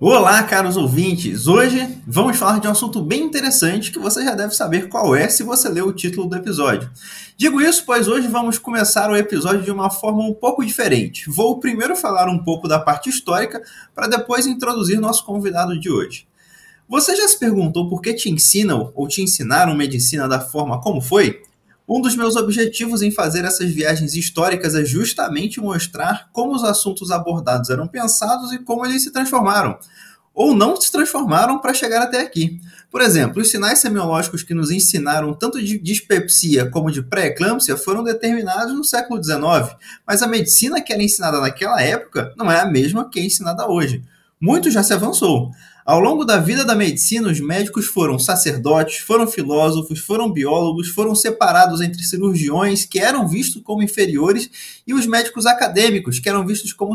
Olá, caros ouvintes! Hoje vamos falar de um assunto bem interessante que você já deve saber qual é se você leu o título do episódio. Digo isso pois hoje vamos começar o episódio de uma forma um pouco diferente. Vou primeiro falar um pouco da parte histórica para depois introduzir nosso convidado de hoje. Você já se perguntou por que te ensinam ou te ensinaram medicina da forma como foi? Um dos meus objetivos em fazer essas viagens históricas é justamente mostrar como os assuntos abordados eram pensados e como eles se transformaram, ou não se transformaram para chegar até aqui. Por exemplo, os sinais semiológicos que nos ensinaram tanto de dispepsia como de pré-eclâmpsia foram determinados no século XIX, mas a medicina que era ensinada naquela época não é a mesma que é ensinada hoje. Muito já se avançou. Ao longo da vida da medicina, os médicos foram sacerdotes, foram filósofos, foram biólogos, foram separados entre cirurgiões, que eram vistos como inferiores, e os médicos acadêmicos, que eram vistos como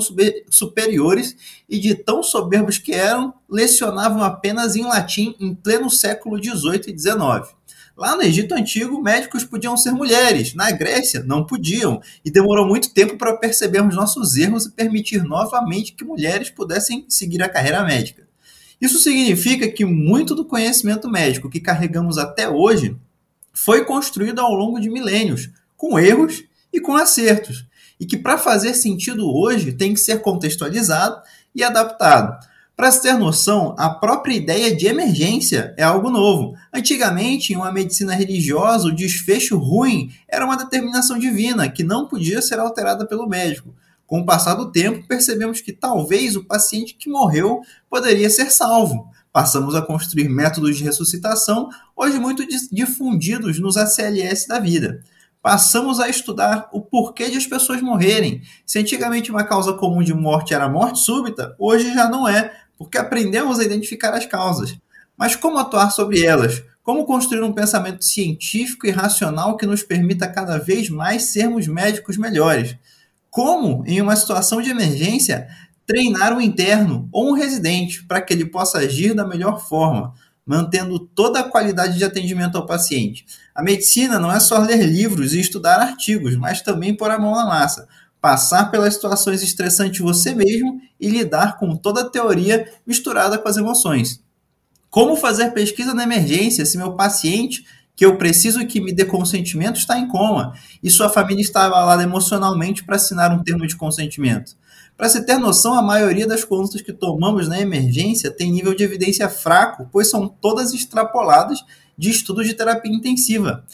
superiores, e de tão soberbos que eram, lecionavam apenas em latim em pleno século XVIII e XIX. Lá no Egito Antigo, médicos podiam ser mulheres, na Grécia não podiam, e demorou muito tempo para percebermos nossos erros e permitir novamente que mulheres pudessem seguir a carreira médica. Isso significa que muito do conhecimento médico que carregamos até hoje foi construído ao longo de milênios, com erros e com acertos, e que para fazer sentido hoje tem que ser contextualizado e adaptado. Para se ter noção, a própria ideia de emergência é algo novo. Antigamente, em uma medicina religiosa, o desfecho ruim era uma determinação divina que não podia ser alterada pelo médico. Com o passar do tempo, percebemos que talvez o paciente que morreu poderia ser salvo. Passamos a construir métodos de ressuscitação, hoje muito difundidos nos ACLS da vida. Passamos a estudar o porquê de as pessoas morrerem. Se antigamente uma causa comum de morte era morte súbita, hoje já não é, porque aprendemos a identificar as causas. Mas como atuar sobre elas? Como construir um pensamento científico e racional que nos permita cada vez mais sermos médicos melhores? Como, em uma situação de emergência, treinar um interno ou um residente para que ele possa agir da melhor forma, mantendo toda a qualidade de atendimento ao paciente. A medicina não é só ler livros e estudar artigos, mas também pôr a mão na massa, passar pelas situações estressantes você mesmo e lidar com toda a teoria misturada com as emoções. Como fazer pesquisa na emergência se meu paciente que eu preciso que me dê consentimento está em coma e sua família está abalada emocionalmente para assinar um termo de consentimento. Para se ter noção, a maioria das condutas que tomamos na emergência tem nível de evidência fraco, pois são todas extrapoladas de estudos de terapia intensiva.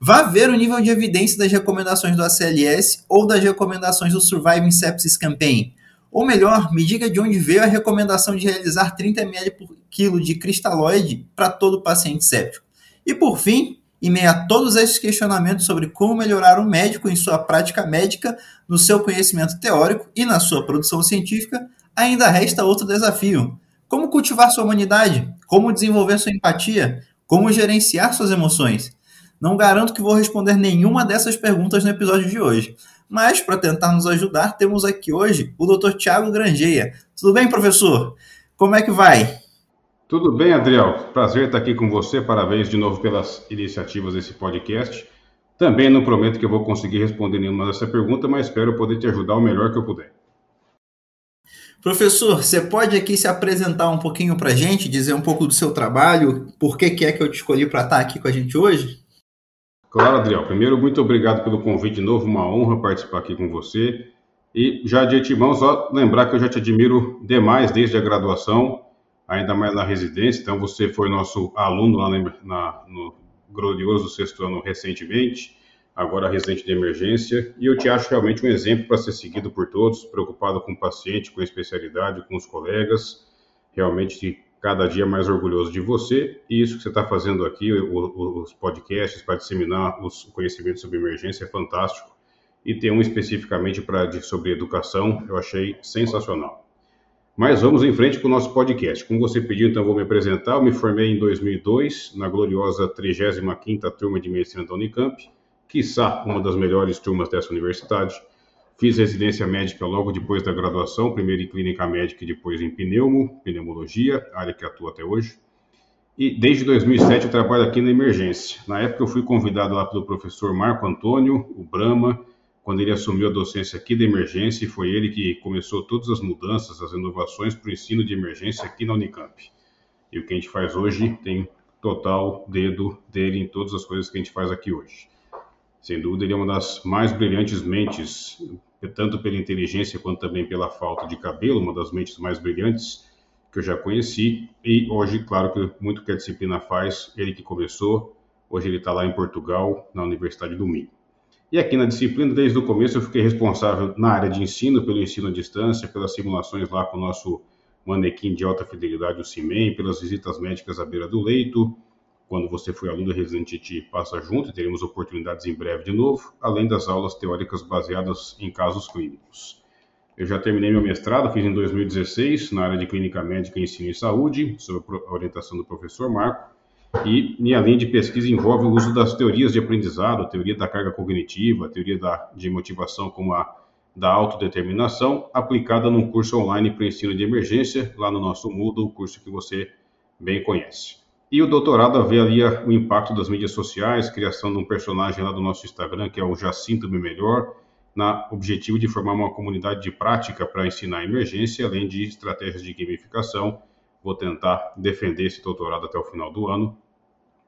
Vá ver o nível de evidência das recomendações do ACLS ou das recomendações do Surviving Sepsis Campaign. Ou melhor, me diga de onde veio a recomendação de realizar 30 ml por quilo de cristalóide para todo paciente séptico. E por fim, em meio a todos esses questionamentos sobre como melhorar o médico em sua prática médica, no seu conhecimento teórico e na sua produção científica, ainda resta outro desafio: como cultivar sua humanidade, como desenvolver sua empatia, como gerenciar suas emoções. Não garanto que vou responder nenhuma dessas perguntas no episódio de hoje, mas para tentar nos ajudar, temos aqui hoje o Dr. Tiago Grangeia. Tudo bem, professor? Como é que vai? Tudo bem, Adriel? Prazer estar aqui com você. Parabéns de novo pelas iniciativas desse podcast. Também não prometo que eu vou conseguir responder nenhuma dessa pergunta, mas espero poder te ajudar o melhor que eu puder. Professor, você pode aqui se apresentar um pouquinho para a gente, dizer um pouco do seu trabalho, por que, que é que eu te escolhi para estar aqui com a gente hoje? Claro, Adriel. Primeiro, muito obrigado pelo convite de novo, uma honra participar aqui com você. E já de antemão, só lembrar que eu já te admiro demais desde a graduação ainda mais na residência. Então, você foi nosso aluno lá na, na, no glorioso sexto ano recentemente, agora residente de emergência, e eu te acho realmente um exemplo para ser seguido por todos, preocupado com o paciente, com a especialidade, com os colegas, realmente cada dia mais orgulhoso de você e isso que você está fazendo aqui, os podcasts para disseminar os conhecimentos sobre emergência é fantástico. E tem um especificamente para sobre educação, eu achei sensacional. Mas vamos em frente com o nosso podcast. Como você pediu, então vou me apresentar. Eu me formei em 2002 na gloriosa 35ª turma de medicina da Unicamp, quiçá uma das melhores turmas dessa universidade. Fiz residência médica logo depois da graduação, primeiro em clínica médica e depois em pneumo, pneumologia, área que atuo até hoje. E desde 2007 eu trabalho aqui na emergência. Na época eu fui convidado lá pelo professor Marco Antônio, o Brahma, quando ele assumiu a docência aqui da emergência e foi ele que começou todas as mudanças, as inovações para o ensino de emergência aqui na Unicamp. E o que a gente faz hoje tem total dedo dele em todas as coisas que a gente faz aqui hoje. Sem dúvida, ele é uma das mais brilhantes mentes, tanto pela inteligência quanto também pela falta de cabelo, uma das mentes mais brilhantes que eu já conheci. E hoje, claro que muito que a disciplina faz, ele que começou, hoje ele está lá em Portugal, na Universidade do Minho. E aqui na disciplina, desde o começo, eu fiquei responsável na área de ensino, pelo ensino à distância, pelas simulações lá com o nosso manequim de alta fidelidade, o CIMEM, pelas visitas médicas à beira do leito. Quando você foi aluno residente, te passa junto, teremos oportunidades em breve de novo, além das aulas teóricas baseadas em casos clínicos. Eu já terminei meu mestrado, fiz em 2016, na área de clínica médica, ensino e saúde, sob a orientação do professor Marco, e minha linha de pesquisa envolve o uso das teorias de aprendizado, a teoria da carga cognitiva, a teoria da, de motivação como a da autodeterminação, aplicada num curso online para ensino de emergência, lá no nosso Moodle, o curso que você bem conhece. E o doutorado avalia o impacto das mídias sociais, criação de um personagem lá do nosso Instagram, que é o Jacinto Me Melhor, na objetivo de formar uma comunidade de prática para ensinar emergência, além de estratégias de gamificação vou tentar defender esse doutorado até o final do ano.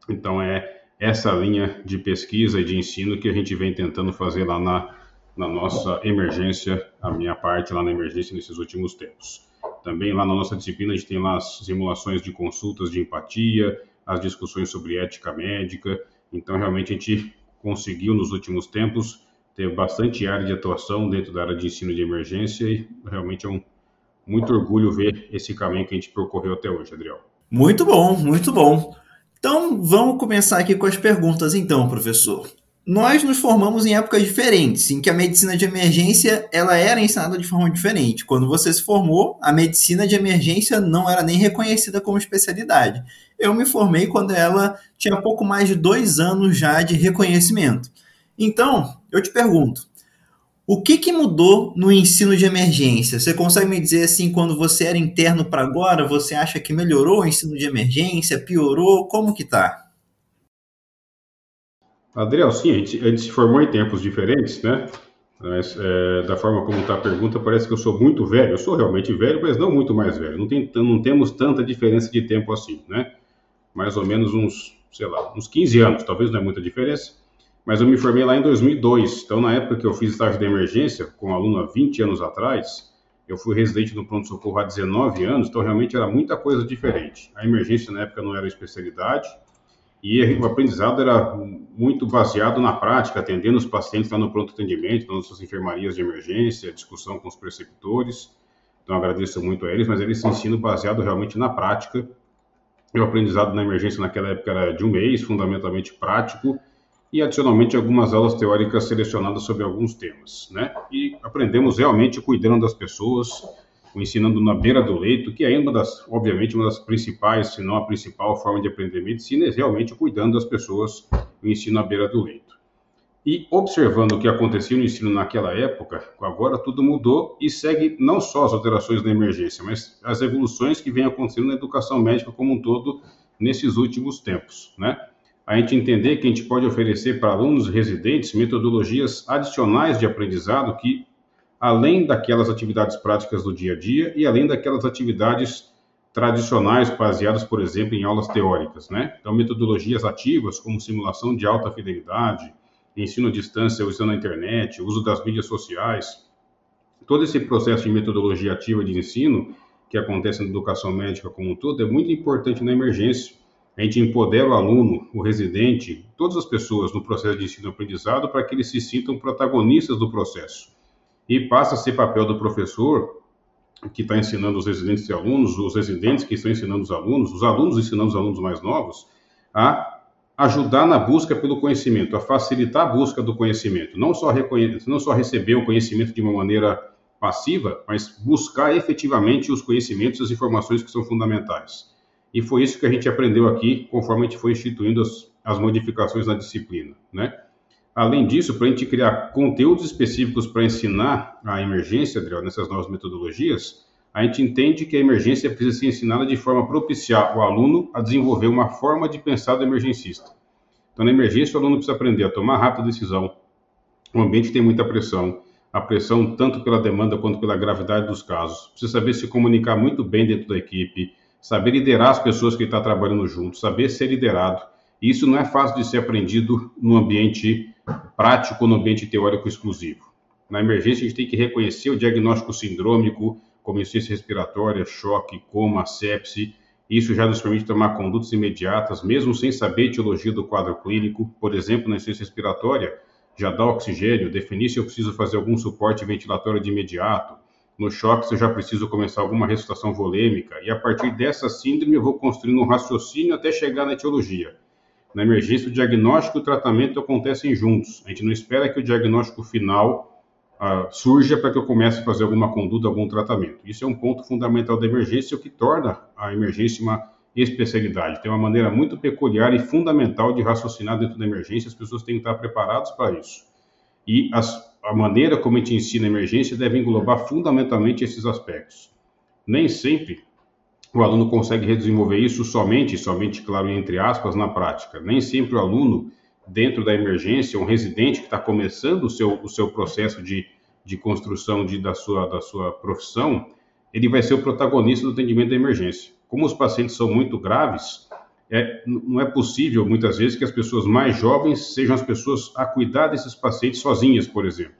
Então é essa linha de pesquisa e de ensino que a gente vem tentando fazer lá na, na nossa emergência, a minha parte lá na emergência nesses últimos tempos. Também lá na nossa disciplina a gente tem lá as simulações de consultas de empatia, as discussões sobre ética médica. Então realmente a gente conseguiu nos últimos tempos ter bastante área de atuação dentro da área de ensino de emergência e realmente é um muito orgulho ver esse caminho que a gente percorreu até hoje, Adriel. Muito bom, muito bom. Então, vamos começar aqui com as perguntas, então, professor. Nós nos formamos em épocas diferentes, em que a medicina de emergência ela era ensinada de forma diferente. Quando você se formou, a medicina de emergência não era nem reconhecida como especialidade. Eu me formei quando ela tinha pouco mais de dois anos já de reconhecimento. Então, eu te pergunto, o que, que mudou no ensino de emergência? Você consegue me dizer assim, quando você era interno para agora, você acha que melhorou o ensino de emergência, piorou? Como que tá? Adriel, sim, a gente, a gente se formou em tempos diferentes, né? Mas, é, da forma como está a pergunta, parece que eu sou muito velho. Eu sou realmente velho, mas não muito mais velho. Não, tem, não temos tanta diferença de tempo assim, né? Mais ou menos uns, sei lá, uns 15 anos, talvez não é muita diferença mas eu me formei lá em 2002. Então, na época que eu fiz estágio de emergência, com um aluno há 20 anos atrás, eu fui residente no pronto-socorro há 19 anos, então realmente era muita coisa diferente. A emergência na época não era especialidade e o aprendizado era muito baseado na prática, atendendo os pacientes lá no pronto atendimento, nas nossas enfermarias de emergência, discussão com os preceptores. Então agradeço muito a eles, mas eles ensinam baseado realmente na prática. E o aprendizado na emergência naquela época era de um mês, fundamentalmente prático, e adicionalmente algumas aulas teóricas selecionadas sobre alguns temas, né? E aprendemos realmente cuidando das pessoas, ensinando na beira do leito, que é uma das, obviamente, uma das principais, se não a principal forma de aprender medicina, é realmente cuidando das pessoas, o ensino à beira do leito. E observando o que acontecia no ensino naquela época, agora tudo mudou e segue não só as alterações da emergência, mas as evoluções que vêm acontecendo na educação médica como um todo nesses últimos tempos, né? A gente entender que a gente pode oferecer para alunos residentes metodologias adicionais de aprendizado que, além daquelas atividades práticas do dia a dia e além daquelas atividades tradicionais baseadas, por exemplo, em aulas teóricas, né? Então, metodologias ativas como simulação de alta fidelidade, ensino à distância usando a internet, uso das mídias sociais, todo esse processo de metodologia ativa de ensino que acontece na educação médica como um todo é muito importante na emergência a gente empodera o aluno, o residente, todas as pessoas no processo de ensino-aprendizado para que eles se sintam protagonistas do processo. E passa a ser papel do professor que está ensinando os residentes e alunos, os residentes que estão ensinando os alunos, os alunos ensinando os alunos mais novos, a ajudar na busca pelo conhecimento, a facilitar a busca do conhecimento, não só, não só receber o conhecimento de uma maneira passiva, mas buscar efetivamente os conhecimentos, as informações que são fundamentais. E foi isso que a gente aprendeu aqui, conforme a gente foi instituindo as, as modificações na disciplina, né? Além disso, para a gente criar conteúdos específicos para ensinar a emergência, Adriel, nessas novas metodologias, a gente entende que a emergência precisa ser ensinada de forma a propiciar o aluno a desenvolver uma forma de pensar do emergencista. Então, na emergência, o aluno precisa aprender a tomar rápida decisão, o ambiente tem muita pressão, a pressão tanto pela demanda quanto pela gravidade dos casos. Precisa saber se comunicar muito bem dentro da equipe, saber liderar as pessoas que está trabalhando junto, saber ser liderado. Isso não é fácil de ser aprendido no ambiente prático, no ambiente teórico exclusivo. Na emergência, a gente tem que reconhecer o diagnóstico sindrômico, como insuficiência respiratória, choque, coma, sepse. Isso já nos permite tomar condutas imediatas, mesmo sem saber a etiologia do quadro clínico. Por exemplo, na insuficiência respiratória, já dá oxigênio, definir se eu preciso fazer algum suporte ventilatório de imediato. No choque, se eu já preciso começar alguma ressuscitação volêmica. E a partir dessa síndrome, eu vou construindo um raciocínio até chegar na etiologia. Na emergência, o diagnóstico e o tratamento acontecem juntos. A gente não espera que o diagnóstico final uh, surja para que eu comece a fazer alguma conduta, algum tratamento. Isso é um ponto fundamental da emergência, o que torna a emergência uma especialidade. Tem uma maneira muito peculiar e fundamental de raciocinar dentro da emergência, as pessoas têm que estar preparadas para isso. E as, a maneira como a gente ensina emergência deve englobar fundamentalmente esses aspectos. Nem sempre o aluno consegue desenvolver isso somente, somente, claro, entre aspas, na prática. Nem sempre o aluno, dentro da emergência, um residente que está começando o seu, o seu processo de, de construção de, da, sua, da sua profissão, ele vai ser o protagonista do atendimento da emergência. Como os pacientes são muito graves, é, não é possível, muitas vezes, que as pessoas mais jovens sejam as pessoas a cuidar desses pacientes sozinhas, por exemplo.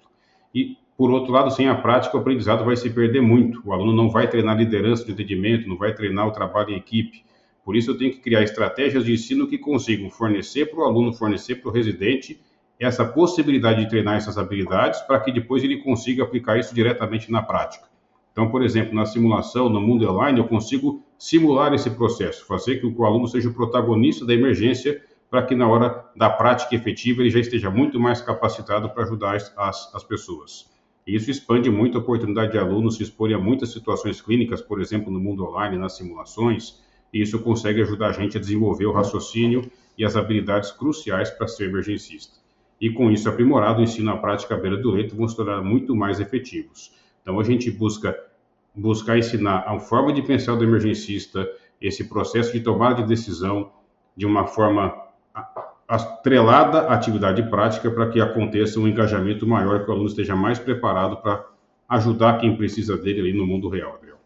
E por outro lado, sem a prática, o aprendizado vai se perder muito. O aluno não vai treinar liderança de atendimento, não vai treinar o trabalho em equipe. Por isso, eu tenho que criar estratégias de ensino que consigam fornecer para o aluno, fornecer para o residente essa possibilidade de treinar essas habilidades para que depois ele consiga aplicar isso diretamente na prática. Então, por exemplo, na simulação, no mundo online, eu consigo simular esse processo, fazer que o aluno seja o protagonista da emergência para que na hora da prática efetiva ele já esteja muito mais capacitado para ajudar as, as, as pessoas. Isso expande muito a oportunidade de alunos se exporem a muitas situações clínicas, por exemplo, no mundo online, nas simulações, e isso consegue ajudar a gente a desenvolver o raciocínio e as habilidades cruciais para ser emergencista. E com isso aprimorado, o ensino à prática à beira do leito vão se tornar muito mais efetivos. Então a gente busca buscar ensinar a forma de pensar do emergencista, esse processo de tomada de decisão de uma forma atrelada à atividade prática para que aconteça um engajamento maior, que o aluno esteja mais preparado para ajudar quem precisa dele ali no mundo real, Adriel.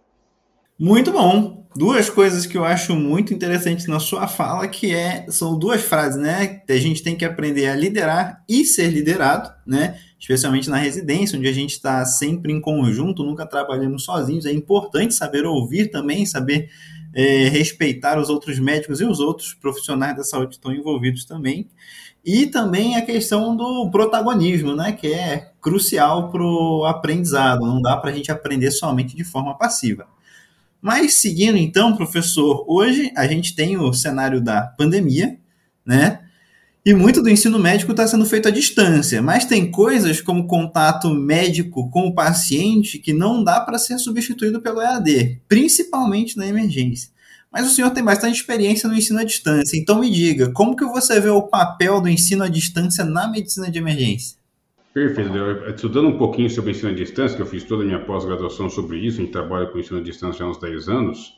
Muito bom. Duas coisas que eu acho muito interessantes na sua fala, que é, são duas frases, né? A gente tem que aprender a liderar e ser liderado, né? Especialmente na residência, onde a gente está sempre em conjunto, nunca trabalhando sozinhos. É importante saber ouvir também, saber é, respeitar os outros médicos e os outros profissionais da saúde que estão envolvidos também. E também a questão do protagonismo, né, que é crucial para o aprendizado. Não dá para a gente aprender somente de forma passiva. Mas seguindo então, professor, hoje a gente tem o cenário da pandemia, né? E muito do ensino médico está sendo feito à distância, mas tem coisas como contato médico com o paciente que não dá para ser substituído pelo EAD, principalmente na emergência. Mas o senhor tem bastante experiência no ensino à distância, então me diga, como que você vê o papel do ensino à distância na medicina de emergência? Perfeito. Estudando um pouquinho sobre ensino à distância, que eu fiz toda a minha pós-graduação sobre isso, a gente trabalha com ensino à distância há uns 10 anos,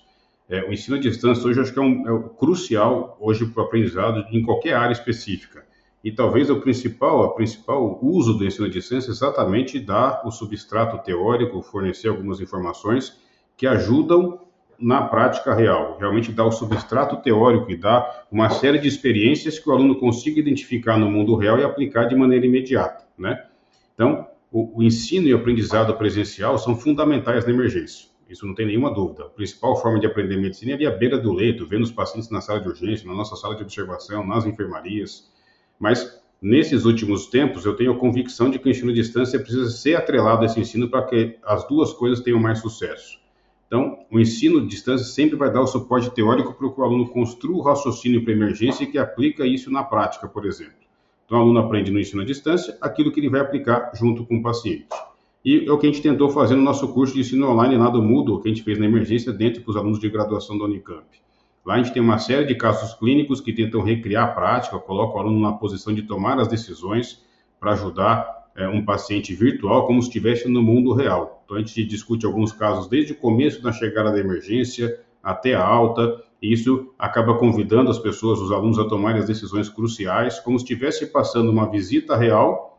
é, o ensino à distância hoje acho que é, um, é crucial hoje para o aprendizado em qualquer área específica. E talvez o principal, a principal uso do ensino à distância é exatamente dar o substrato teórico, fornecer algumas informações que ajudam na prática real. Realmente dá o substrato teórico e dá uma série de experiências que o aluno consiga identificar no mundo real e aplicar de maneira imediata, né? Então, o, o ensino e o aprendizado presencial são fundamentais na emergência. Isso não tem nenhuma dúvida. A principal forma de aprender medicina é ali à beira do leito, vendo os pacientes na sala de urgência, na nossa sala de observação, nas enfermarias. Mas nesses últimos tempos, eu tenho a convicção de que o ensino à distância precisa ser atrelado a esse ensino para que as duas coisas tenham mais sucesso. Então, o ensino à distância sempre vai dar o suporte teórico para que o aluno construa o raciocínio para emergência e que aplica isso na prática, por exemplo. Então, o aluno aprende no ensino à distância aquilo que ele vai aplicar junto com o paciente. E é o que a gente tentou fazer no nosso curso de ensino online lá do Moodle, que a gente fez na emergência dentro dos alunos de graduação da Unicamp. Lá a gente tem uma série de casos clínicos que tentam recriar a prática, colocam o aluno na posição de tomar as decisões para ajudar é, um paciente virtual como se estivesse no mundo real. Então a gente discute alguns casos desde o começo da chegada da emergência até a alta, e isso acaba convidando as pessoas, os alunos, a tomarem as decisões cruciais, como se estivesse passando uma visita real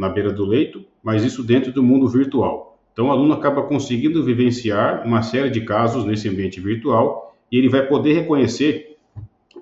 na beira do leito, mas isso dentro do mundo virtual. Então, o aluno acaba conseguindo vivenciar uma série de casos nesse ambiente virtual e ele vai poder reconhecer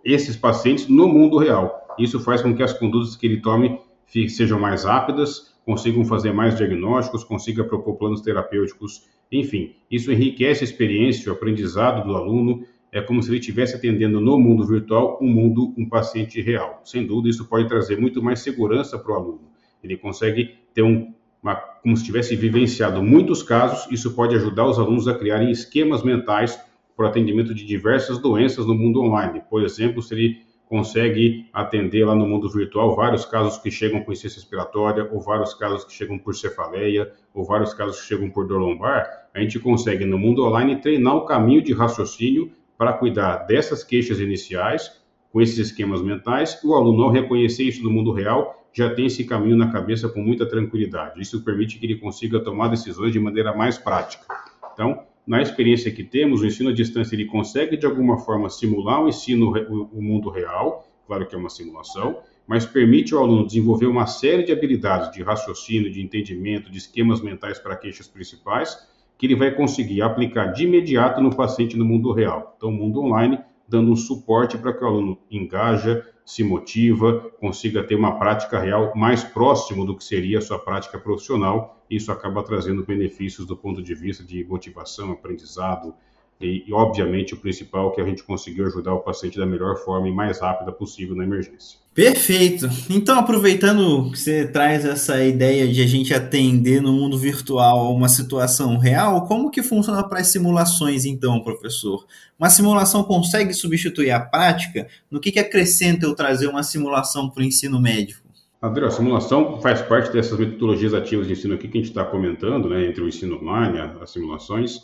esses pacientes no mundo real. Isso faz com que as condutas que ele tome sejam mais rápidas, consigam fazer mais diagnósticos, consiga propor planos terapêuticos, enfim, isso enriquece a experiência, o aprendizado do aluno, é como se ele estivesse atendendo no mundo virtual um mundo, um paciente real. Sem dúvida, isso pode trazer muito mais segurança para o aluno. Ele consegue ter um, uma, como se tivesse vivenciado muitos casos, isso pode ajudar os alunos a criarem esquemas mentais para o atendimento de diversas doenças no mundo online. Por exemplo, se ele consegue atender lá no mundo virtual vários casos que chegam com insuficiência respiratória, ou vários casos que chegam por cefaleia, ou vários casos que chegam por dor lombar, a gente consegue no mundo online treinar o caminho de raciocínio para cuidar dessas queixas iniciais, com esses esquemas mentais, o aluno, ao reconhecer isso no mundo real, já tem esse caminho na cabeça com muita tranquilidade. Isso permite que ele consiga tomar decisões de maneira mais prática. Então, na experiência que temos, o ensino à distância ele consegue de alguma forma simular o ensino, o mundo real, claro que é uma simulação, mas permite ao aluno desenvolver uma série de habilidades de raciocínio, de entendimento, de esquemas mentais para queixas principais, que ele vai conseguir aplicar de imediato no paciente no mundo real. Então, o mundo online dando um suporte para que o aluno engaja, se motiva, consiga ter uma prática real mais próximo do que seria a sua prática profissional. Isso acaba trazendo benefícios do ponto de vista de motivação, aprendizado, e, e, obviamente, o principal que a gente conseguiu ajudar o paciente da melhor forma e mais rápida possível na emergência. Perfeito. Então, aproveitando que você traz essa ideia de a gente atender no mundo virtual uma situação real, como que funciona para as simulações, então, professor? Uma simulação consegue substituir a prática? No que, que acrescenta eu trazer uma simulação para o ensino médico? André, a simulação faz parte dessas metodologias ativas de ensino aqui que a gente está comentando, né, entre o ensino online, as simulações,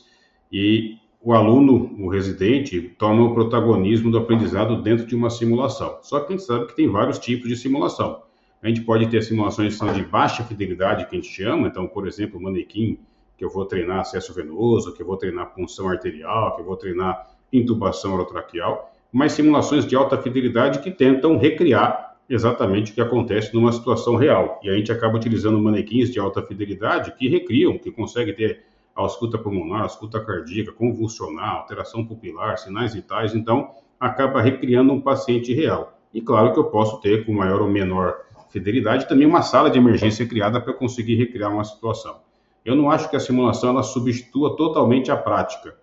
e o aluno, o residente, toma o protagonismo do aprendizado dentro de uma simulação. Só que a gente sabe que tem vários tipos de simulação. A gente pode ter simulações que são de baixa fidelidade, que a gente chama, então, por exemplo, manequim, que eu vou treinar acesso venoso, que eu vou treinar punção arterial, que eu vou treinar intubação orotraqueal, mas simulações de alta fidelidade que tentam recriar exatamente o que acontece numa situação real. E a gente acaba utilizando manequins de alta fidelidade que recriam, que conseguem ter ausculta pulmonar, ausculta cardíaca, convulsional, alteração pupilar, sinais vitais, então acaba recriando um paciente real. E claro que eu posso ter, com maior ou menor fidelidade, também uma sala de emergência criada para conseguir recriar uma situação. Eu não acho que a simulação ela substitua totalmente a prática.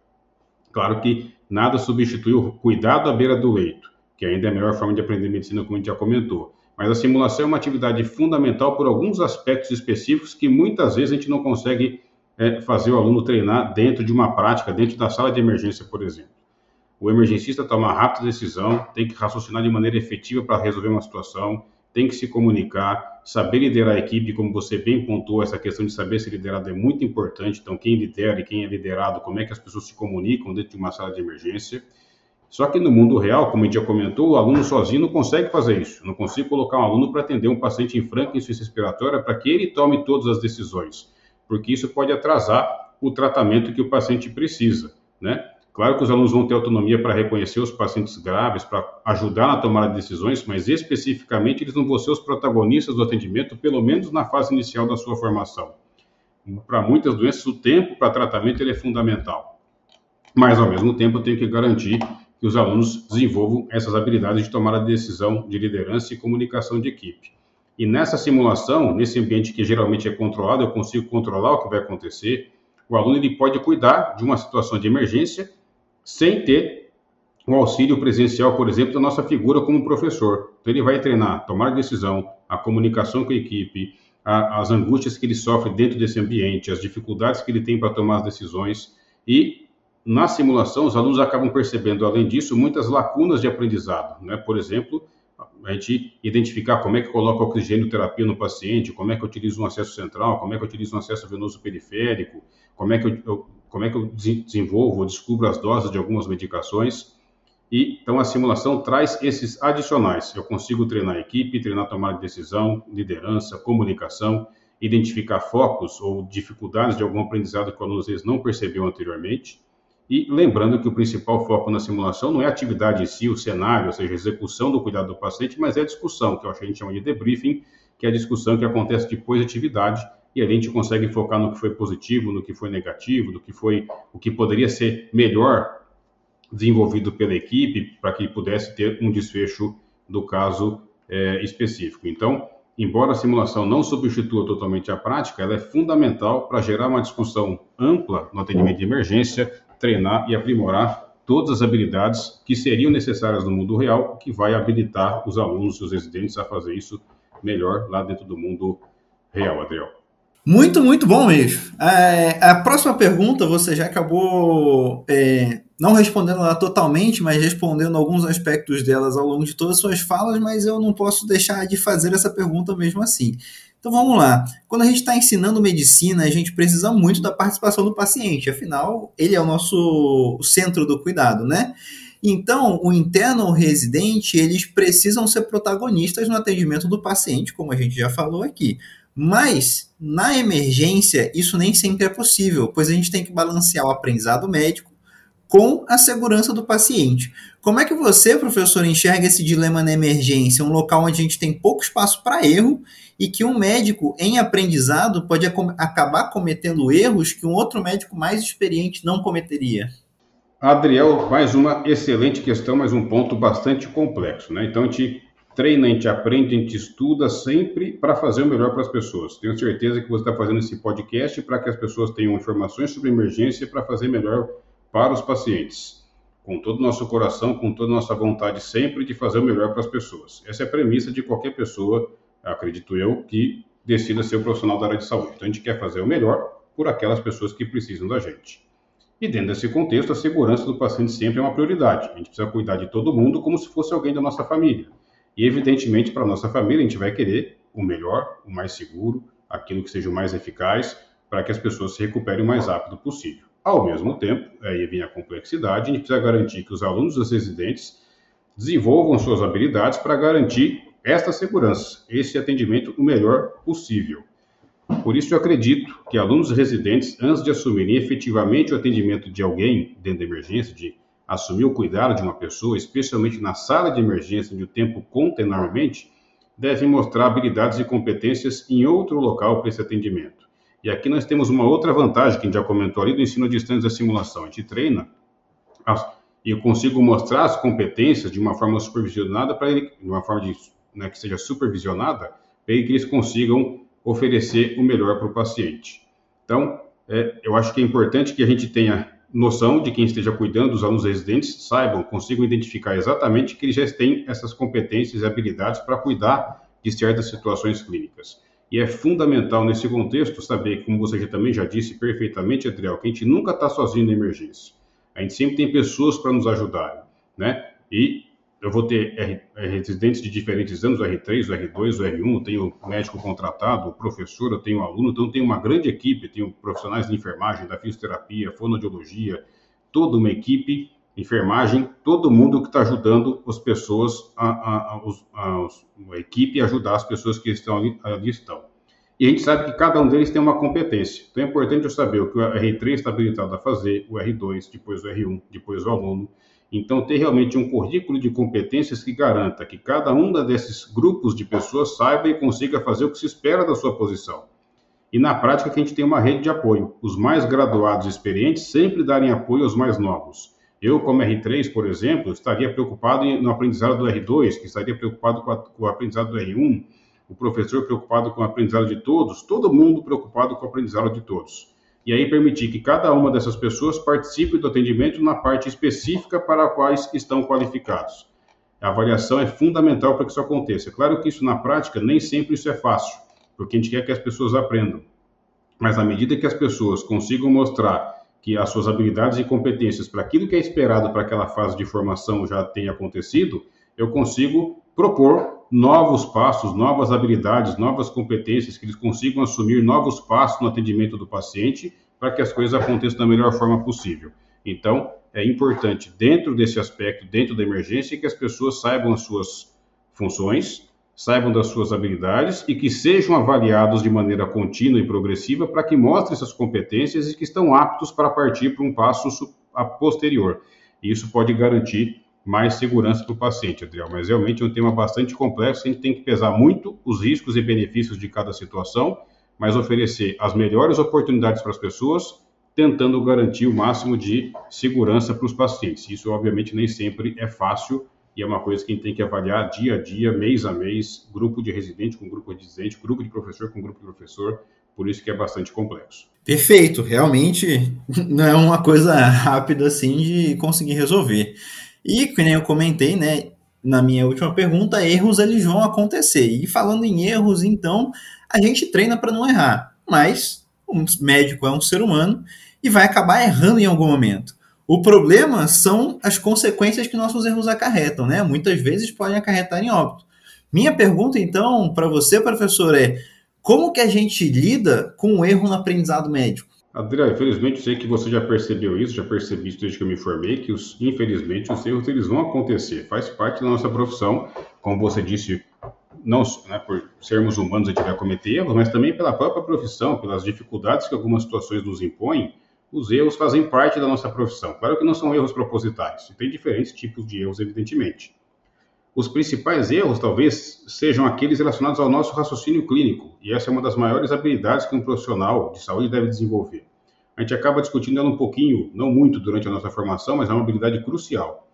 Claro que nada substitui o cuidado à beira do leito, que ainda é a melhor forma de aprender medicina, como a gente já comentou. Mas a simulação é uma atividade fundamental por alguns aspectos específicos que muitas vezes a gente não consegue é fazer o aluno treinar dentro de uma prática, dentro da sala de emergência, por exemplo. O emergencista toma rápida decisão, tem que raciocinar de maneira efetiva para resolver uma situação, tem que se comunicar, saber liderar a equipe, como você bem pontuou, essa questão de saber se liderado é muito importante. Então, quem lidera e quem é liderado, como é que as pessoas se comunicam dentro de uma sala de emergência. Só que no mundo real, como a gente já comentou, o aluno sozinho não consegue fazer isso. Não consigo colocar um aluno para atender um paciente em franca insuficiência respiratória para que ele tome todas as decisões porque isso pode atrasar o tratamento que o paciente precisa, né? Claro que os alunos vão ter autonomia para reconhecer os pacientes graves, para ajudar na tomada de decisões, mas especificamente eles não vão ser os protagonistas do atendimento, pelo menos na fase inicial da sua formação. Para muitas doenças, o tempo para tratamento ele é fundamental. Mas, ao mesmo tempo, eu tenho que garantir que os alunos desenvolvam essas habilidades de tomar a decisão de liderança e comunicação de equipe. E nessa simulação, nesse ambiente que geralmente é controlado, eu consigo controlar o que vai acontecer. O aluno ele pode cuidar de uma situação de emergência sem ter o auxílio presencial, por exemplo, da nossa figura como professor. Então, ele vai treinar tomar decisão, a comunicação com a equipe, a, as angústias que ele sofre dentro desse ambiente, as dificuldades que ele tem para tomar as decisões. E na simulação, os alunos acabam percebendo, além disso, muitas lacunas de aprendizado. Né? Por exemplo, a gente identificar como é que coloca oxigênio terapia no paciente, como é que eu utilizo um acesso central, como é que eu utilizo um acesso venoso periférico, como é que eu, eu como é que eu desenvolvo ou descubro as doses de algumas medicações. E, então, a simulação traz esses adicionais. Eu consigo treinar a equipe, treinar tomada de decisão, liderança, comunicação, identificar focos ou dificuldades de algum aprendizado que o aluno às vezes não percebeu anteriormente e lembrando que o principal foco na simulação não é a atividade em si, o cenário, ou seja, a execução do cuidado do paciente, mas é a discussão, que a gente chama de debriefing, que é a discussão que acontece depois da atividade, e a gente consegue focar no que foi positivo, no que foi negativo, no que foi o que poderia ser melhor desenvolvido pela equipe para que pudesse ter um desfecho do caso é, específico. Então, embora a simulação não substitua totalmente a prática, ela é fundamental para gerar uma discussão ampla no atendimento de emergência, treinar e aprimorar todas as habilidades que seriam necessárias no mundo real, que vai habilitar os alunos os residentes a fazer isso melhor lá dentro do mundo real, Adriel. Muito, muito bom mesmo. É, a próxima pergunta você já acabou é, não respondendo ela totalmente, mas respondendo alguns aspectos delas ao longo de todas as suas falas, mas eu não posso deixar de fazer essa pergunta mesmo assim. Então vamos lá. Quando a gente está ensinando medicina, a gente precisa muito da participação do paciente, afinal, ele é o nosso centro do cuidado, né? Então, o interno ou o residente, eles precisam ser protagonistas no atendimento do paciente, como a gente já falou aqui. Mas, na emergência, isso nem sempre é possível, pois a gente tem que balancear o aprendizado médico com a segurança do paciente. Como é que você, professor, enxerga esse dilema na emergência, um local onde a gente tem pouco espaço para erro e que um médico em aprendizado pode acabar cometendo erros que um outro médico mais experiente não cometeria? Adriel, mais uma excelente questão, mas um ponto bastante complexo, né? Então a gente treina, a gente aprende, a gente estuda sempre para fazer o melhor para as pessoas. Tenho certeza que você está fazendo esse podcast para que as pessoas tenham informações sobre emergência para fazer melhor para os pacientes, com todo o nosso coração, com toda a nossa vontade sempre de fazer o melhor para as pessoas. Essa é a premissa de qualquer pessoa, acredito eu, que decida ser um profissional da área de saúde. Então a gente quer fazer o melhor por aquelas pessoas que precisam da gente. E dentro desse contexto, a segurança do paciente sempre é uma prioridade. A gente precisa cuidar de todo mundo como se fosse alguém da nossa família. E, evidentemente, para a nossa família, a gente vai querer o melhor, o mais seguro, aquilo que seja o mais eficaz, para que as pessoas se recuperem o mais rápido possível. Ao mesmo tempo, aí vem a complexidade, a gente precisa garantir que os alunos dos residentes desenvolvam suas habilidades para garantir esta segurança, esse atendimento o melhor possível. Por isso, eu acredito que alunos residentes, antes de assumirem efetivamente o atendimento de alguém dentro da emergência, de assumir o cuidado de uma pessoa, especialmente na sala de emergência, onde o tempo conta enormemente, devem mostrar habilidades e competências em outro local para esse atendimento. E aqui nós temos uma outra vantagem que a gente já comentou ali do ensino à distância da simulação. A gente treina e eu consigo mostrar as competências de uma forma supervisionada para ele, de uma forma de, né, que seja supervisionada, para que eles consigam oferecer o melhor para o paciente. Então, é, eu acho que é importante que a gente tenha noção de quem esteja cuidando dos alunos residentes, saibam, consigam identificar exatamente que eles já têm essas competências e habilidades para cuidar de certas situações clínicas. E é fundamental nesse contexto saber, como você já, também já disse perfeitamente, Adriel, que a gente nunca está sozinho na emergência. A gente sempre tem pessoas para nos ajudar, né? E eu vou ter residentes de diferentes anos, o R3, o R2, o R1, eu tenho médico contratado, o professor, eu tenho aluno, então eu tenho uma grande equipe, tenho profissionais de enfermagem, da fisioterapia, fonoaudiologia, toda uma equipe enfermagem, todo mundo que está ajudando as pessoas, a, a, a, a, equipe ajudar as pessoas que estão ali, ali, estão. E a gente sabe que cada um deles tem uma competência. Então é importante eu saber o que o R3 está habilitado a fazer, o R2, depois o R1, depois o aluno. Então ter realmente um currículo de competências que garanta que cada um desses grupos de pessoas saiba e consiga fazer o que se espera da sua posição. E na prática que a gente tem uma rede de apoio. Os mais graduados e experientes sempre darem apoio aos mais novos eu, como R3, por exemplo, estaria preocupado no aprendizado do R2, que estaria preocupado com, a, com o aprendizado do R1, o professor preocupado com o aprendizado de todos, todo mundo preocupado com o aprendizado de todos. E aí permitir que cada uma dessas pessoas participe do atendimento na parte específica para a quais estão qualificados. A avaliação é fundamental para que isso aconteça. É claro que isso na prática nem sempre isso é fácil, porque a gente quer que as pessoas aprendam. Mas à medida que as pessoas consigam mostrar que as suas habilidades e competências para aquilo que é esperado para aquela fase de formação já tenha acontecido, eu consigo propor novos passos, novas habilidades, novas competências, que eles consigam assumir novos passos no atendimento do paciente para que as coisas aconteçam da melhor forma possível. Então, é importante, dentro desse aspecto, dentro da emergência, que as pessoas saibam as suas funções, saibam das suas habilidades e que sejam avaliados de maneira contínua e progressiva para que mostrem essas competências e que estão aptos para partir para um passo a posterior. Isso pode garantir mais segurança para o paciente, Adriel. Mas realmente é um tema bastante complexo, a gente tem que pesar muito os riscos e benefícios de cada situação, mas oferecer as melhores oportunidades para as pessoas, tentando garantir o máximo de segurança para os pacientes. Isso, obviamente, nem sempre é fácil e é uma coisa que a gente tem que avaliar dia a dia, mês a mês, grupo de residente com grupo de residente, grupo de professor com grupo de professor, por isso que é bastante complexo. Perfeito, realmente não é uma coisa rápida assim de conseguir resolver. E, como eu comentei, né, na minha última pergunta, erros eles vão acontecer. E falando em erros, então, a gente treina para não errar, mas um médico é um ser humano e vai acabar errando em algum momento. O problema são as consequências que nossos erros acarretam, né? Muitas vezes podem acarretar em óbito. Minha pergunta, então, para você, professor, é como que a gente lida com o erro no aprendizado médico? Adriano, infelizmente sei que você já percebeu isso, já percebi isso desde que eu me formei, que os, infelizmente os erros eles vão acontecer, faz parte da nossa profissão, como você disse, não né, por sermos humanos a gente vai cometer erros, mas também pela própria profissão, pelas dificuldades que algumas situações nos impõem, os erros fazem parte da nossa profissão. Claro que não são erros propositais, tem diferentes tipos de erros, evidentemente. Os principais erros, talvez, sejam aqueles relacionados ao nosso raciocínio clínico, e essa é uma das maiores habilidades que um profissional de saúde deve desenvolver. A gente acaba discutindo ela um pouquinho, não muito durante a nossa formação, mas é uma habilidade crucial.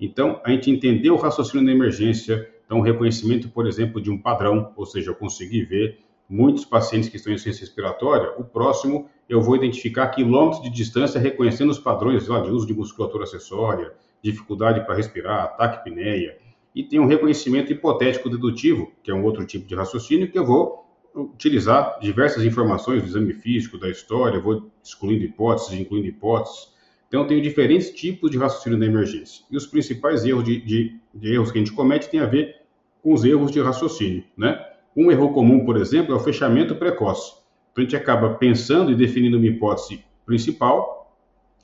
Então, a gente entender o raciocínio da emergência, então, o reconhecimento, por exemplo, de um padrão, ou seja, eu conseguir ver muitos pacientes que estão em ciência respiratória, o próximo eu vou identificar quilômetros de distância reconhecendo os padrões lá, de uso de musculatura acessória, dificuldade para respirar, ataque pneia, e tem um reconhecimento hipotético dedutivo, que é um outro tipo de raciocínio que eu vou utilizar diversas informações do exame físico, da história, vou excluindo hipóteses, incluindo hipóteses. Então, eu tenho diferentes tipos de raciocínio da emergência. E os principais erros de, de, de erros que a gente comete tem a ver com os erros de raciocínio, né? Um erro comum, por exemplo, é o fechamento precoce. A gente acaba pensando e definindo uma hipótese principal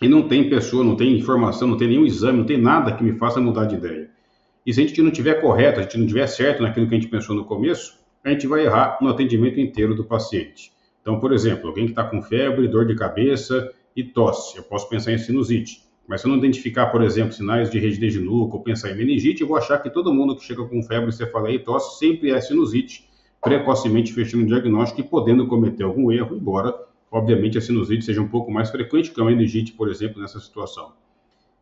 e não tem pessoa, não tem informação, não tem nenhum exame, não tem nada que me faça mudar de ideia. E se a gente não tiver correto, a gente não tiver certo naquilo que a gente pensou no começo, a gente vai errar no atendimento inteiro do paciente. Então, por exemplo, alguém que está com febre, dor de cabeça e tosse, eu posso pensar em sinusite. Mas se eu não identificar, por exemplo, sinais de rigidez de nuca ou pensar em meningite, eu vou achar que todo mundo que chega com febre, e tosse sempre é sinusite precocemente fechando o diagnóstico e podendo cometer algum erro, embora, obviamente, a sinusite seja um pouco mais frequente que a meningite, por exemplo, nessa situação.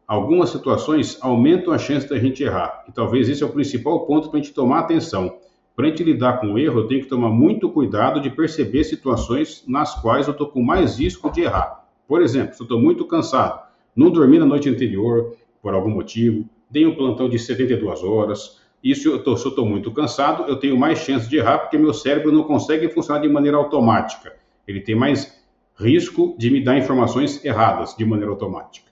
Algumas situações aumentam a chance da gente errar, e talvez esse é o principal ponto para a gente tomar atenção. Para a gente lidar com o erro, eu tenho que tomar muito cuidado de perceber situações nas quais eu estou com mais risco de errar. Por exemplo, se eu estou muito cansado, não dormi na noite anterior, por algum motivo, dei um plantão de 72 horas, e se eu estou muito cansado, eu tenho mais chance de errar porque meu cérebro não consegue funcionar de maneira automática. Ele tem mais risco de me dar informações erradas de maneira automática.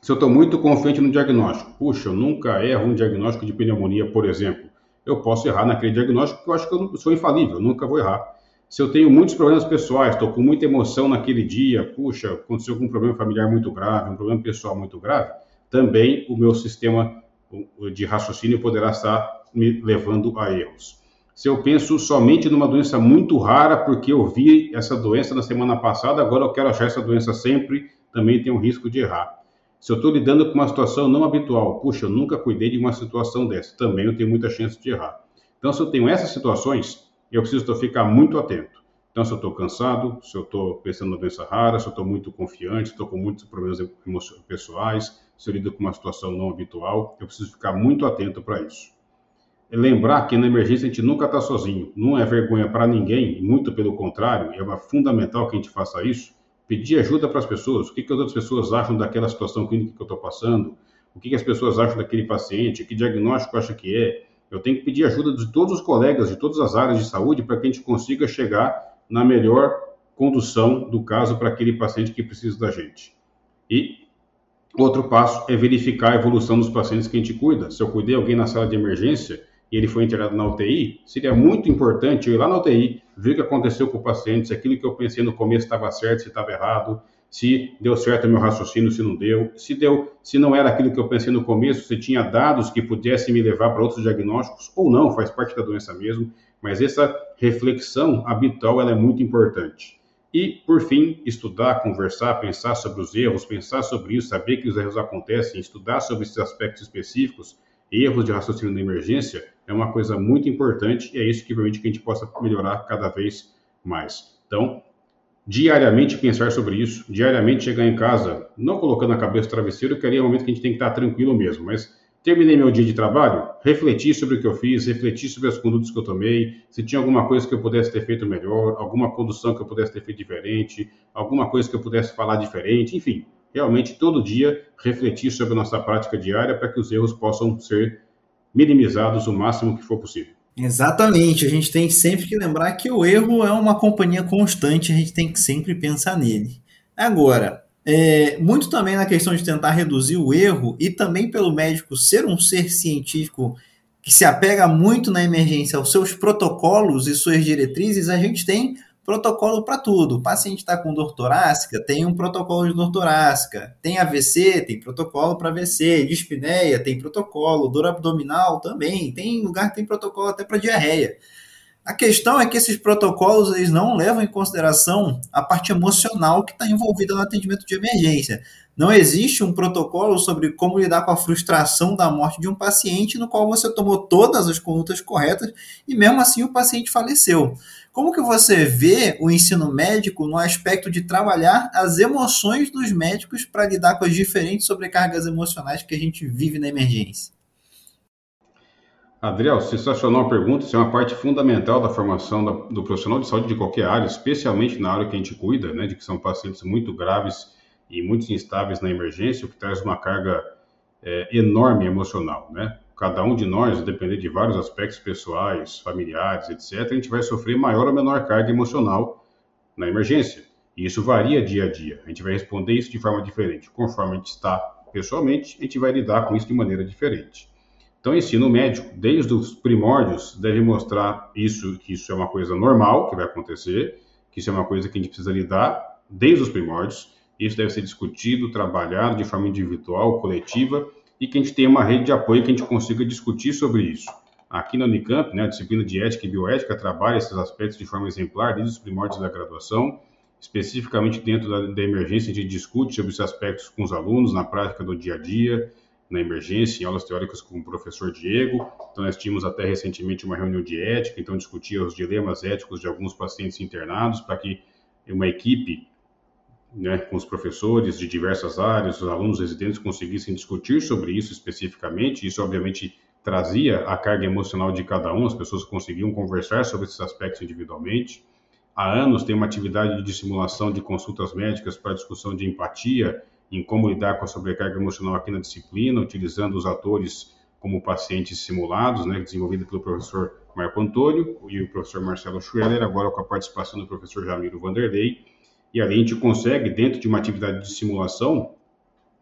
Se eu estou muito confiante no diagnóstico, puxa, eu nunca erro um diagnóstico de pneumonia, por exemplo, eu posso errar naquele diagnóstico porque eu acho que eu sou infalível, eu nunca vou errar. Se eu tenho muitos problemas pessoais, estou com muita emoção naquele dia, puxa, aconteceu algum problema familiar muito grave, um problema pessoal muito grave, também o meu sistema de raciocínio poderá estar me levando a erros. Se eu penso somente numa doença muito rara, porque eu vi essa doença na semana passada, agora eu quero achar essa doença sempre, também tem um risco de errar. Se eu estou lidando com uma situação não habitual, puxa, eu nunca cuidei de uma situação dessa, também eu tenho muita chance de errar. Então, se eu tenho essas situações, eu preciso ficar muito atento. Então, se eu estou cansado, se eu estou pensando na doença rara, se eu estou muito confiante, estou com muitos problemas pessoais, se eu lido com uma situação não habitual, eu preciso ficar muito atento para isso. É lembrar que na emergência a gente nunca está sozinho, não é vergonha para ninguém, muito pelo contrário, é fundamental que a gente faça isso. Pedir ajuda para as pessoas, o que, que as outras pessoas acham daquela situação clínica que eu estou passando, o que, que as pessoas acham daquele paciente, que diagnóstico acha que é. Eu tenho que pedir ajuda de todos os colegas de todas as áreas de saúde para que a gente consiga chegar na melhor condução do caso para aquele paciente que precisa da gente. E Outro passo é verificar a evolução dos pacientes que a gente cuida. Se eu cuidei alguém na sala de emergência e ele foi internado na UTI, seria muito importante eu ir lá na UTI, ver o que aconteceu com o paciente, se aquilo que eu pensei no começo estava certo, se estava errado, se deu certo o meu raciocínio, se não deu, se deu, se não era aquilo que eu pensei no começo, se tinha dados que pudessem me levar para outros diagnósticos ou não, faz parte da doença mesmo, mas essa reflexão habitual ela é muito importante. E, por fim, estudar, conversar, pensar sobre os erros, pensar sobre isso, saber que os erros acontecem, estudar sobre esses aspectos específicos, erros de raciocínio na emergência, é uma coisa muito importante e é isso que permite que a gente possa melhorar cada vez mais. Então, diariamente pensar sobre isso, diariamente chegar em casa, não colocando a cabeça no travesseiro, que ali é o momento que a gente tem que estar tranquilo mesmo, mas terminei meu dia de trabalho, refleti sobre o que eu fiz, refleti sobre as condutas que eu tomei, se tinha alguma coisa que eu pudesse ter feito melhor, alguma condução que eu pudesse ter feito diferente, alguma coisa que eu pudesse falar diferente, enfim, realmente todo dia refletir sobre a nossa prática diária para que os erros possam ser minimizados o máximo que for possível. Exatamente, a gente tem sempre que lembrar que o erro é uma companhia constante, a gente tem que sempre pensar nele. Agora, é, muito também na questão de tentar reduzir o erro e também pelo médico ser um ser científico que se apega muito na emergência aos seus protocolos e suas diretrizes, a gente tem protocolo para tudo. O paciente está com dor torácica, tem um protocolo de dor torácica. Tem AVC, tem protocolo para AVC. Dispneia, tem protocolo. Dor abdominal também. Tem lugar que tem protocolo até para diarreia. A questão é que esses protocolos eles não levam em consideração a parte emocional que está envolvida no atendimento de emergência. Não existe um protocolo sobre como lidar com a frustração da morte de um paciente no qual você tomou todas as condutas corretas e mesmo assim o paciente faleceu. Como que você vê o ensino médico no aspecto de trabalhar as emoções dos médicos para lidar com as diferentes sobrecargas emocionais que a gente vive na emergência? Adriel, sensacional a pergunta. Isso é uma parte fundamental da formação da, do profissional de saúde de qualquer área, especialmente na área que a gente cuida, né, de que são pacientes muito graves e muito instáveis na emergência, o que traz uma carga é, enorme emocional, né? Cada um de nós, depender de vários aspectos pessoais, familiares, etc., a gente vai sofrer maior ou menor carga emocional na emergência. E isso varia dia a dia. A gente vai responder isso de forma diferente. Conforme a gente está pessoalmente, a gente vai lidar com isso de maneira diferente. Então, ensino médico, desde os primórdios, deve mostrar isso, que isso é uma coisa normal que vai acontecer, que isso é uma coisa que a gente precisa lidar desde os primórdios. Isso deve ser discutido, trabalhado de forma individual, coletiva, e que a gente tenha uma rede de apoio que a gente consiga discutir sobre isso. Aqui na Unicamp, né, a disciplina de ética e bioética trabalha esses aspectos de forma exemplar desde os primórdios da graduação. Especificamente dentro da, da emergência, a gente discute sobre esses aspectos com os alunos na prática do dia a dia, na emergência, em aulas teóricas com o professor Diego. Então, nós tínhamos até recentemente uma reunião de ética, então discutia os dilemas éticos de alguns pacientes internados para que uma equipe, né, com os professores de diversas áreas, os alunos residentes conseguissem discutir sobre isso especificamente. Isso, obviamente, trazia a carga emocional de cada um, as pessoas conseguiam conversar sobre esses aspectos individualmente. Há anos tem uma atividade de simulação de consultas médicas para discussão de empatia em como lidar com a sobrecarga emocional aqui na disciplina, utilizando os atores como pacientes simulados, né, desenvolvido pelo professor Marco Antônio e o professor Marcelo Schweller, agora com a participação do professor Jamiro Vanderlei. E ali a gente consegue, dentro de uma atividade de simulação,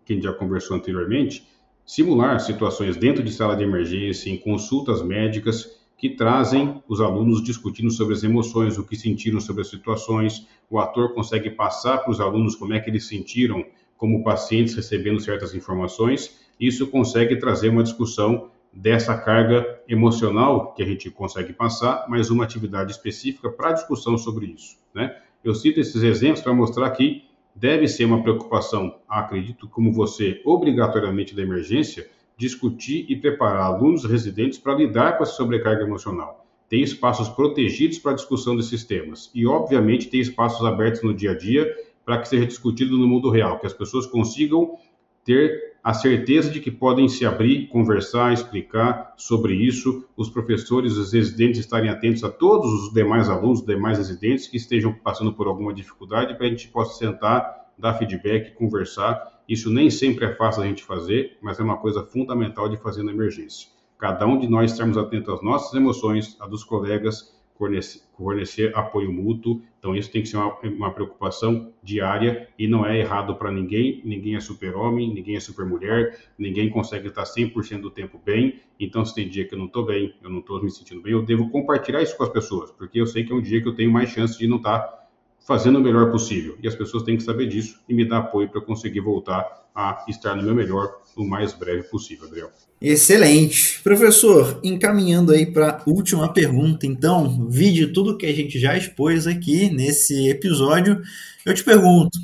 que a gente já conversou anteriormente, simular situações dentro de sala de emergência, em consultas médicas, que trazem os alunos discutindo sobre as emoções, o que sentiram sobre as situações. O ator consegue passar para os alunos como é que eles sentiram como pacientes recebendo certas informações, isso consegue trazer uma discussão dessa carga emocional que a gente consegue passar, mas uma atividade específica para discussão sobre isso. Né? Eu cito esses exemplos para mostrar que deve ser uma preocupação, acredito, como você, obrigatoriamente da emergência, discutir e preparar alunos residentes para lidar com essa sobrecarga emocional. Ter espaços protegidos para a discussão desses temas e, obviamente, ter espaços abertos no dia a dia para que seja discutido no mundo real, que as pessoas consigam ter a certeza de que podem se abrir, conversar, explicar sobre isso, os professores, os residentes estarem atentos a todos os demais alunos, os demais residentes que estejam passando por alguma dificuldade, para a gente possa sentar, dar feedback, conversar. Isso nem sempre é fácil a gente fazer, mas é uma coisa fundamental de fazer na emergência. Cada um de nós estarmos atentos às nossas emoções, a dos colegas, fornecer, fornecer apoio mútuo. Então, isso tem que ser uma, uma preocupação diária e não é errado para ninguém. Ninguém é super-homem, ninguém é super-mulher, ninguém consegue estar 100% do tempo bem. Então, se tem dia que eu não estou bem, eu não estou me sentindo bem, eu devo compartilhar isso com as pessoas, porque eu sei que é um dia que eu tenho mais chance de não estar fazendo o melhor possível. E as pessoas têm que saber disso e me dar apoio para conseguir voltar a estar no meu melhor o mais breve possível, Adriel. Excelente. Professor, encaminhando aí para a última pergunta, então, vide tudo que a gente já expôs aqui nesse episódio, eu te pergunto,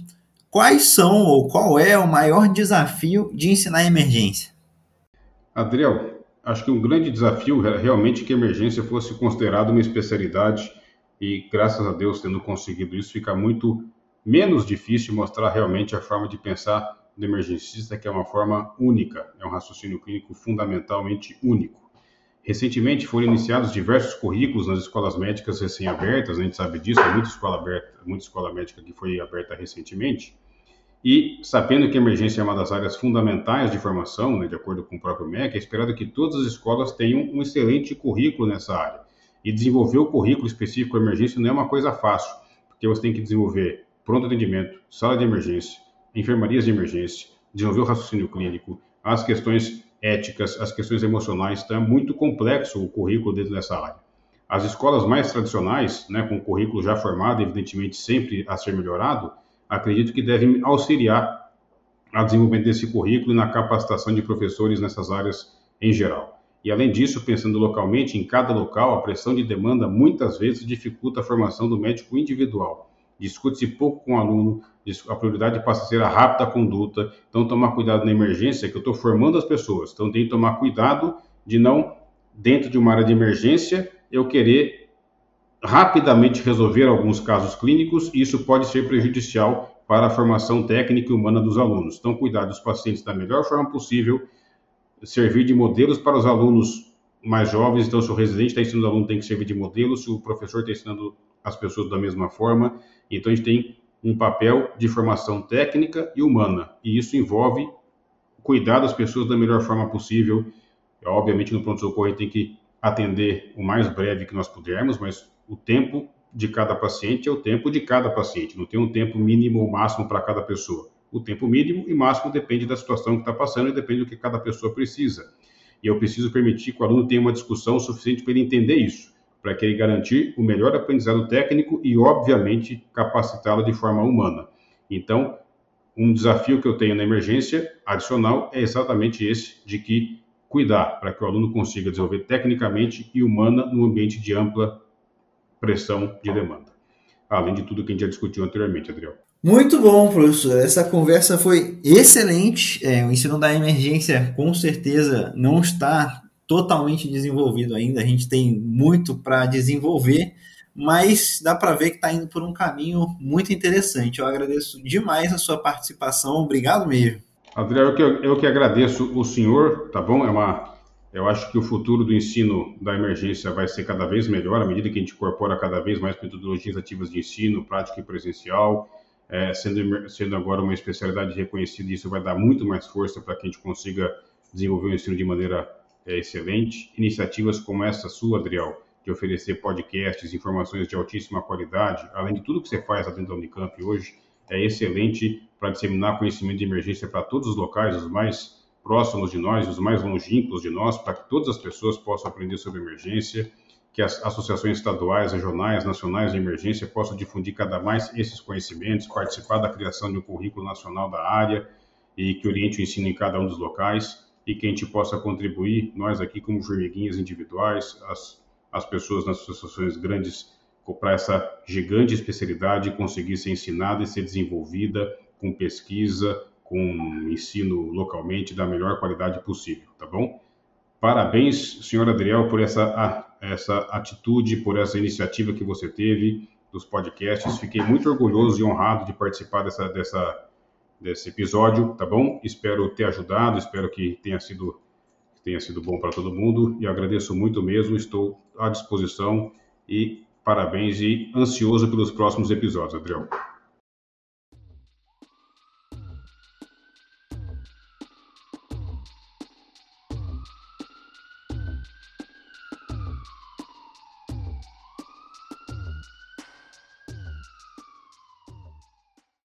quais são ou qual é o maior desafio de ensinar emergência? Adriel, acho que um grande desafio é realmente que a emergência fosse considerada uma especialidade e graças a Deus tendo conseguido isso, fica muito menos difícil mostrar realmente a forma de pensar do emergencista, que é uma forma única, é um raciocínio clínico fundamentalmente único. Recentemente foram iniciados diversos currículos nas escolas médicas recém-abertas, a gente sabe disso, é muita escola aberta, muita escola médica que foi aberta recentemente, e sabendo que a emergência é uma das áreas fundamentais de formação, né, de acordo com o próprio MEC, é esperado que todas as escolas tenham um excelente currículo nessa área. E desenvolver o currículo específico de emergência não é uma coisa fácil, porque você tem que desenvolver pronto atendimento, sala de emergência, enfermarias de emergência, desenvolver o raciocínio clínico, as questões éticas, as questões emocionais. Então é muito complexo o currículo dentro dessa área. As escolas mais tradicionais, né, com o currículo já formado, evidentemente sempre a ser melhorado, acredito que devem auxiliar a desenvolvimento desse currículo e na capacitação de professores nessas áreas em geral. E além disso, pensando localmente, em cada local, a pressão de demanda muitas vezes dificulta a formação do médico individual. Discute-se pouco com o aluno, a prioridade passa a ser a rápida conduta. Então, tomar cuidado na emergência, que eu estou formando as pessoas. Então, tem que tomar cuidado de não, dentro de uma área de emergência, eu querer rapidamente resolver alguns casos clínicos, e isso pode ser prejudicial para a formação técnica e humana dos alunos. Então, cuidar dos pacientes da melhor forma possível, servir de modelos para os alunos mais jovens. Então, se o residente está ensinando o aluno, tem que servir de modelo. Se o professor está ensinando as pessoas da mesma forma. Então, a gente tem um papel de formação técnica e humana. E isso envolve cuidar das pessoas da melhor forma possível. Obviamente, no pronto-socorro, tem que atender o mais breve que nós pudermos, mas o tempo de cada paciente é o tempo de cada paciente. Não tem um tempo mínimo ou máximo para cada pessoa o tempo mínimo e máximo depende da situação que está passando e depende do que cada pessoa precisa. E eu preciso permitir que o aluno tenha uma discussão suficiente para ele entender isso, para que ele garantir o melhor aprendizado técnico e, obviamente, capacitá-lo de forma humana. Então, um desafio que eu tenho na emergência adicional é exatamente esse, de que cuidar para que o aluno consiga desenvolver tecnicamente e humana num ambiente de ampla pressão de demanda. Além de tudo que a gente já discutiu anteriormente, Adriel. Muito bom, professor. Essa conversa foi excelente. É, o ensino da emergência, com certeza, não está totalmente desenvolvido ainda. A gente tem muito para desenvolver, mas dá para ver que está indo por um caminho muito interessante. Eu agradeço demais a sua participação. Obrigado mesmo. Adriano, eu que, eu que agradeço o senhor, tá bom? É uma, eu acho que o futuro do ensino da emergência vai ser cada vez melhor à medida que a gente incorpora cada vez mais metodologias ativas de ensino, prática e presencial é, sendo, sendo agora uma especialidade reconhecida, isso vai dar muito mais força para que a gente consiga desenvolver o ensino de maneira é, excelente. Iniciativas como essa sua, Adriel, de oferecer podcasts, informações de altíssima qualidade, além de tudo que você faz dentro da Unicamp hoje, é excelente para disseminar conhecimento de emergência para todos os locais, os mais próximos de nós, os mais longínquos de nós, para que todas as pessoas possam aprender sobre emergência que as associações estaduais, regionais, nacionais de emergência possam difundir cada mais esses conhecimentos, participar da criação de um currículo nacional da área e que oriente o ensino em cada um dos locais e que a gente possa contribuir, nós aqui como formiguinhas individuais, as, as pessoas nas associações grandes, para essa gigante especialidade conseguir ser ensinada e ser desenvolvida com pesquisa, com ensino localmente da melhor qualidade possível, tá bom? Parabéns, senhor Adriel, por essa essa atitude, por essa iniciativa que você teve dos podcasts. Fiquei muito orgulhoso e honrado de participar dessa, dessa, desse episódio, tá bom? Espero ter ajudado, espero que tenha sido, tenha sido bom para todo mundo e agradeço muito mesmo. Estou à disposição e parabéns e ansioso pelos próximos episódios, Adriel.